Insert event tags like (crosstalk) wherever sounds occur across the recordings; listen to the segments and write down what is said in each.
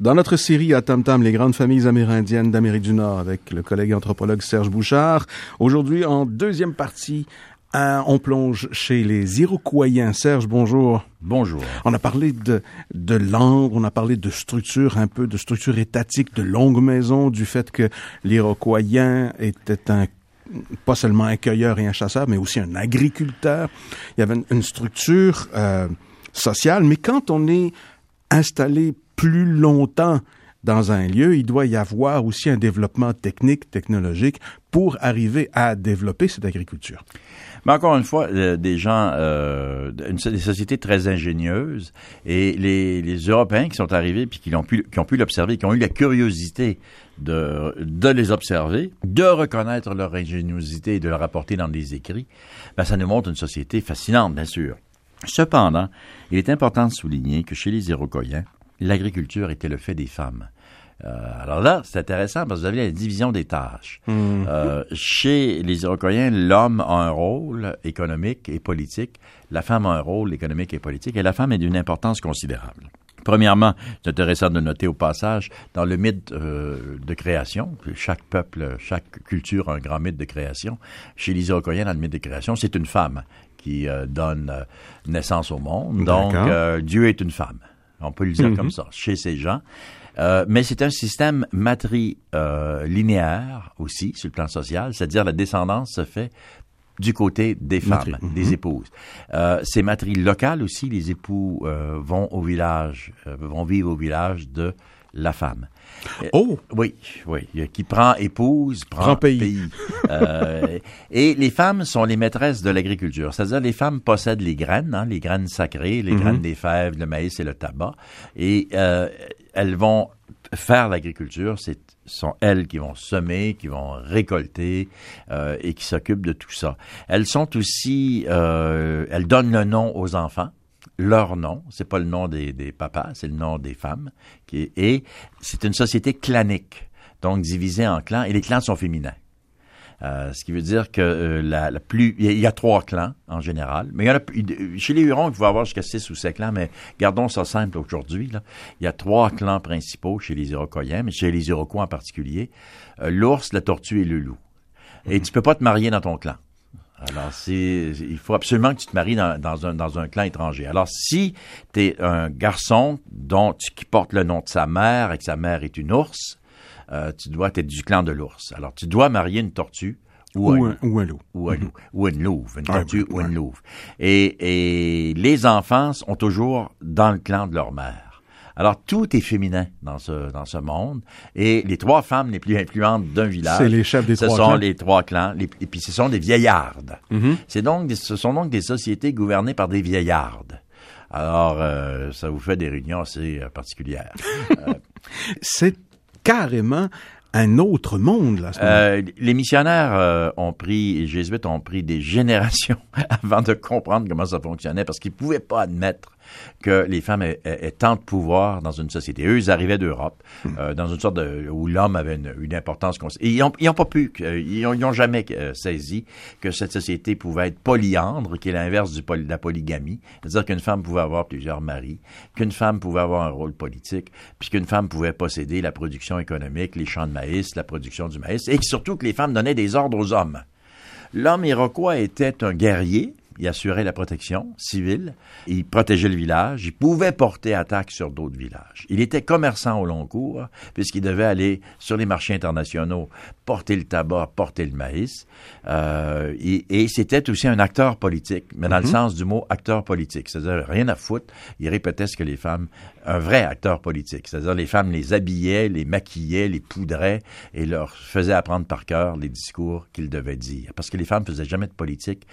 Dans notre série à Tam Tam, les grandes familles amérindiennes d'Amérique du Nord, avec le collègue anthropologue Serge Bouchard. Aujourd'hui, en deuxième partie, on plonge chez les Iroquoiens. Serge, bonjour. Bonjour. On a parlé de, de langue, on a parlé de structure, un peu de structure étatique, de longue maison, du fait que l'Iroquoien était un pas seulement un cueilleur et un chasseur, mais aussi un agriculteur. Il y avait une, structure euh, sociale, mais quand on est installé plus longtemps dans un lieu, il doit y avoir aussi un développement technique, technologique pour arriver à développer cette agriculture. Mais encore une fois, euh, des gens, euh, des sociétés très ingénieuses et les, Européens qui sont arrivés puis qui ont pu, qui ont pu l'observer, qui ont eu la curiosité de, les observer, de reconnaître leur ingéniosité et de le rapporter dans des écrits, ben, ça nous montre une société fascinante, bien sûr. Cependant, il est important de souligner que chez les Iroquoiens, l'agriculture était le fait des femmes. Euh, alors là, c'est intéressant parce que vous avez la division des tâches. Mhm. Euh, chez les Iroquoiens, l'homme a un rôle économique et politique, la femme a un rôle économique et politique, et la femme est d'une importance considérable. Premièrement, c'est intéressant de noter au passage, dans le mythe euh, de création, chaque peuple, chaque culture a un grand mythe de création. Chez les Iroquoiens, dans le mythe de création, c'est une femme qui donne naissance au monde. Donc, Dieu est une femme. On peut le dire mhm. comme ça, chez ces gens. Euh, mais c'est un système matrilinéaire euh, aussi sur le plan social, c'est-à-dire la descendance se fait du côté des femmes, des mhm. épouses. Euh, c'est matrie locale aussi, les époux euh, vont au village, vont vivre au village de la femme. Oh! Oui, oui. Qui prend épouse, prend, pays. euh, et les femmes sont les maîtresses de l'agriculture. C'est-à-dire, les femmes possèdent les graines, hein, les graines sacrées, les mhm. graines des fèves, le maïs et le tabac. Et euh, elles vont faire l'agriculture. C'est sont elles qui vont semer, qui vont récolter euh, et qui s'occupent de tout ça. Elles sont aussi, euh, elles donnent le nom aux enfants leur nom, c'est pas le nom des, des papas, c'est le nom des femmes, qui, et c'est une société clanique, donc divisée en clans, et les clans sont féminins. Euh, ce qui veut dire que euh, la, la, plus, il y, a trois clans en général, mais il y en a, chez les Hurons, il faut avoir jusqu'à six ou sept clans, mais gardons ça simple aujourd'hui. Là. Il y a trois clans principaux chez les Iroquois, mais chez les Iroquois en particulier euh, l'ours, la tortue et le loup. Et tu peux pas te marier dans ton clan. Alors, c'est, il faut absolument que tu te maries dans, dans, un, dans un clan étranger. Alors, si tu es un garçon dont qui porte le nom de sa mère et que sa mère est une ours, euh, tu dois être du clan de l'ours. Alors, tu dois marier une tortue ou, un, ou un, loup. Ou, un loup. ou une louve. Une tortue ou une louve. Et, et les enfants sont toujours dans le clan de leur mère. Alors, tout est féminin dans ce, dans ce monde. Et les trois femmes les plus influentes d'un village. C'est les chefs des ce trois clans. Ce sont les trois clans. et puis, ce sont des vieillardes. Mm-hmm. C'est donc, ce sont donc des sociétés gouvernées par des vieillardes. Alors, euh, ça vous fait des réunions assez euh, particulières. (laughs) euh, C'est carrément un autre monde là. Euh, les missionnaires euh, ont pris, les jésuites ont pris des générations (laughs) avant de comprendre comment ça fonctionnait parce qu'ils pouvaient pas admettre que les femmes aient, tant de pouvoir dans une société. Eux, ils arrivaient d'Europe, hmm. euh, dans une sorte de, où l'homme avait une, une importance. Et ils n'ont pas pu, ils n'ont jamais euh, saisi que cette société pouvait être polyandre, qui est l'inverse de la polygamie, c'est-à-dire qu'une femme pouvait avoir plusieurs maris, qu'une femme pouvait avoir un rôle politique, puis qu'une femme pouvait posséder la production économique, les champs de maïs, la production du maïs, et surtout que les femmes donnaient des ordres aux hommes. L'homme iroquois était un guerrier, il assurait la protection civile, il protégeait le village, il pouvait porter attaque sur d'autres villages. Il était commerçant au long cours, puisqu'il devait aller sur les marchés internationaux, porter le tabac, porter le maïs, euh, et, c'était aussi un acteur politique, mais dans le mhm. sens du mot acteur politique, c'est-à-dire rien à foutre, il répétait ce que les femmes, un vrai acteur politique, c'est-à-dire les femmes les habillaient, les maquillaient, les poudraient et leur faisaient apprendre par cœur les discours qu'ils devaient dire, parce que les femmes faisaient jamais de politique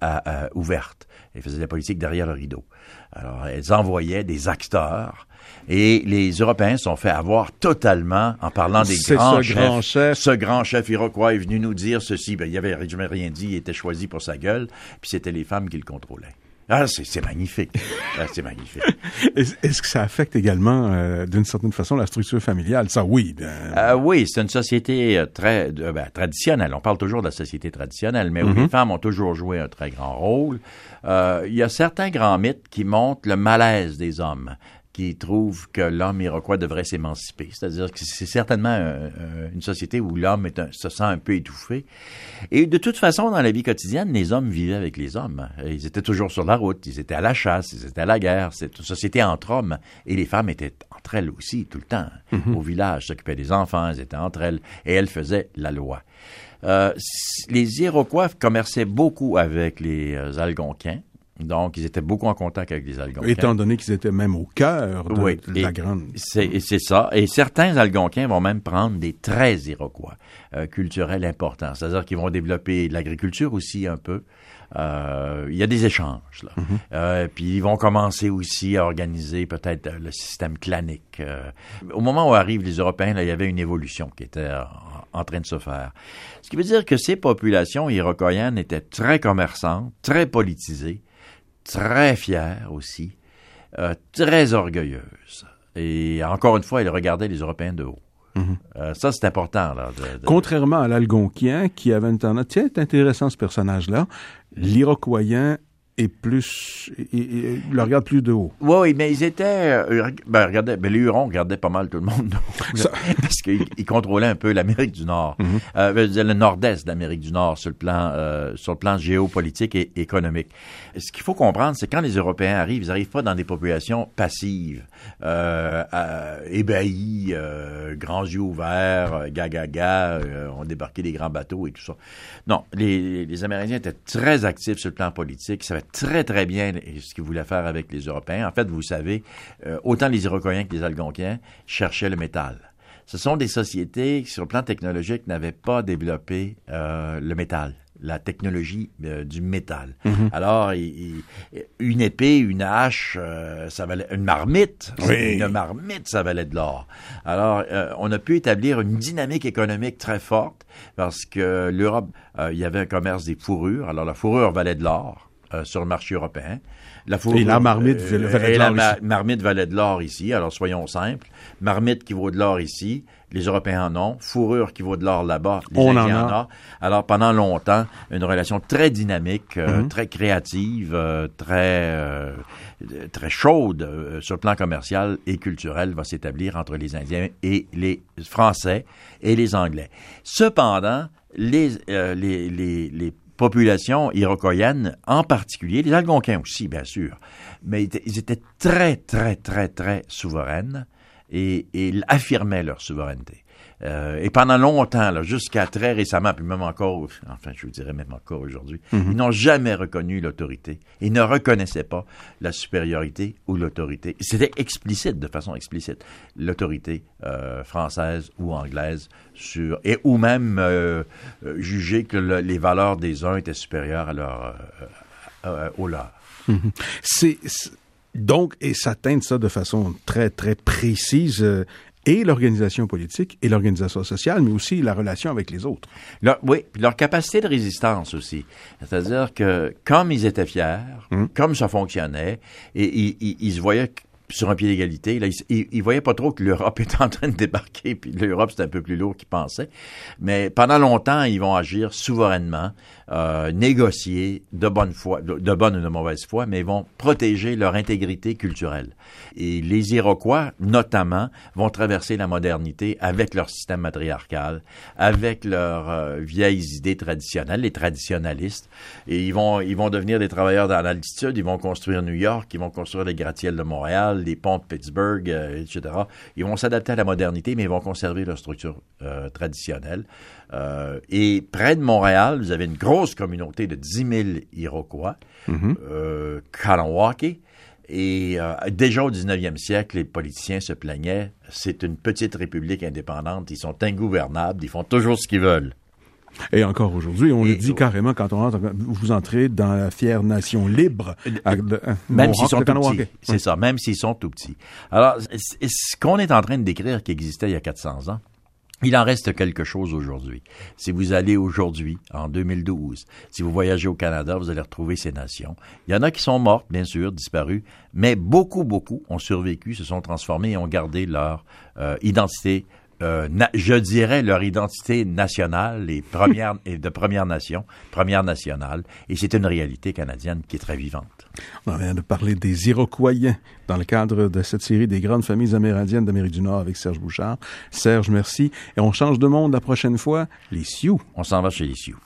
à euh, ouverte. Elles faisaient de la politique derrière le rideau. Alors, elles envoyaient des acteurs et les Européens sont fait avoir totalement en parlant des grands ce chefs. Grand chef. Ce grand chef iroquois est venu nous dire ceci. Ben, il avait rien dit, il était choisi pour sa gueule, puis c'était les femmes qui le contrôlaient. Ah, c'est magnifique. Ah, c'est magnifique. (laughs) Est-ce que ça affecte également, euh, d'une certaine façon, la structure familiale? Ça, oui. Ben... Euh, oui, c'est une société euh, très ben, traditionnelle. On parle toujours de la société traditionnelle, mais où mm-hmm. les femmes ont toujours joué un très grand rôle. Il y a certains grands mythes qui montrent le malaise des hommes qui trouve que l'homme iroquois devrait s'émanciper. C'est-à-dire que c'est certainement une société où l'homme se sent un peu étouffé. Et de toute façon, dans la vie quotidienne, les hommes vivaient avec les hommes. Ils étaient toujours sur la route, ils étaient à la chasse, ils étaient à la guerre. C'est une société entre hommes. Et les femmes étaient entre elles aussi, tout le temps. Mhm. Au village, s'occupaient des enfants, elles étaient entre elles. Et elles faisaient la loi. Euh, les Iroquois commerçaient beaucoup avec les euh, Algonquins. Donc, ils étaient beaucoup en contact avec les Algonquins. Étant donné qu'ils étaient même au cœur de, la grande... C'est ça. Et certains Algonquins vont même prendre des traits iroquois euh, culturels importants. C'est-à-dire qu'ils vont développer l'agriculture aussi un peu. Euh, il y a des échanges. Là. Mm-hmm. euh, puis ils vont commencer aussi à organiser peut-être le système clanique. Euh, au moment où arrivent les Européens, là, il y avait une évolution qui était en, en train de se faire. Ce qui veut dire que ces populations iroquoiennes étaient très commerçantes, très politisées, très fière aussi, euh, très orgueilleuse. Et encore une fois, elle regardait les Européens de haut. Mhm. Euh, ça, c'est important. Là, Contrairement à l'Algonquien, qui avait une tendance... Tiens, c'est intéressant ce personnage-là. L'Iroquoien est plus, il, le regarde plus de haut. Oui, mais ils étaient, euh, ben, regardez, ben, les Hurons regardaient pas mal tout le monde, (laughs) parce qu'ils contrôlaient un peu l'Amérique du Nord, mm le nord-est d'Amérique du Nord sur le plan, euh, sur le plan géopolitique et économique. Ce qu'il faut comprendre, c'est quand les Européens arrivent, ils arrivent pas dans des populations passives, euh, ébahies, euh, grands yeux ouverts, gaga, ga, ga, ont débarqué des grands bateaux et tout ça. Non, les, les Amérindiens étaient très actifs sur le plan politique, ça très, très bien ce qu'ils voulaient faire avec les Européens. En fait, vous savez, euh, autant les Iroquois que les Algonquiens cherchaient le métal. Ce sont des sociétés qui, sur le plan technologique, n'avaient pas développé euh, le métal la technologie euh, du métal. Mhm. Alors, une épée, une hache, ça valait une marmite, une marmite, ça valait de l'or. Alors, on a pu établir une dynamique économique très forte parce que l'Europe, il y avait un commerce des fourrures. Alors, la fourrure valait de l'or. Euh, sur le marché européen. La et la marmite valait de l'or ici. marmite valait de l'or ici, alors soyons simples. Marmite qui vaut de l'or ici, les Européens en ont. Fourrure qui vaut de l'or là-bas, les On Indiens en, ont. Alors pendant longtemps, une relation très dynamique, euh, mhm. très créative, euh, très très chaude sur le plan commercial et culturel va s'établir entre les Indiens et les Français et les Anglais. Cependant, les, les, les, les population iroquoienne en particulier, les Algonquins aussi, bien sûr, mais ils étaient très, très, très, très souveraines et, et ils affirmaient leur souveraineté. Euh, et pendant longtemps, jusqu'à très récemment, puis même encore, enfin, je vous dirais même encore aujourd'hui, mhm. ils n'ont jamais reconnu l'autorité. Ils ne reconnaissaient pas la supériorité ou l'autorité. C'était explicite, de façon explicite, l'autorité euh, française ou anglaise sur, et ou même euh, juger que les valeurs des uns étaient supérieures à leur, aux leurs. Mhm. C'est donc, et ça teinte ça de façon très, très précise, et l'organisation politique et l'organisation sociale, mais aussi la relation avec les autres. oui, puis leur capacité de résistance aussi. C'est-à-dire que comme ils étaient fiers, hum. comme ça fonctionnait, et ils, se voyaient sur un pied d'égalité. Là, ils, voyaient pas trop que l'Europe (laughs) était en train de débarquer, puis l'Europe c'était un peu plus lourd qu'ils pensaient. Mais pendant longtemps, ils vont agir souverainement, euh, négocier de bonne foi, de, bonne ou de mauvaise foi, mais ils vont protéger leur intégrité culturelle. Et les Iroquois, notamment, vont traverser la modernité avec leur système matriarcal, avec leurs euh, vieilles idées traditionnelles, les traditionalistes. Et ils vont, ils vont devenir des travailleurs dans l'altitude. Ils vont construire New York, ils vont construire les gratte-ciels de Montréal, les ponts de Pittsburgh, euh, etc. Ils vont s'adapter à la modernité, mais ils vont conserver leur structure euh, traditionnelle. Euh, et près de Montréal, vous avez une grosse communauté de 10 000 Iroquois, mm Et déjà au 19e siècle, les politiciens se plaignaient, c'est une petite république indépendante, ils sont ingouvernables, ils font toujours ce qu'ils veulent. Et encore aujourd'hui, on le dit carrément quand on entre, vous entrez dans la fière nation libre. Euh, même s'ils sont tout petits. C'est ça, même s'ils sont tout petits. Alors, ce qu'on est en train de décrire qui existait il y a 400 ans, il en reste quelque chose aujourd'hui. Si vous allez aujourd'hui, en 2012, si vous voyagez au Canada, vous allez retrouver ces nations. Il y en a qui sont mortes, bien sûr, disparues, mais beaucoup, beaucoup ont survécu, se sont transformés et ont gardé leur euh, identité euh, na- je dirais, leur identité nationale, les (laughs) premières, et de Première Nation, Première nationale, et c'est une réalité canadienne qui est très vivante. On vient de parler des Iroquois dans le cadre de cette série des grandes familles amérindiennes d'Amérique du Nord avec Serge Bouchard. Serge, merci. Et on change de monde la prochaine fois, les Sioux. On s'en va chez les Sioux.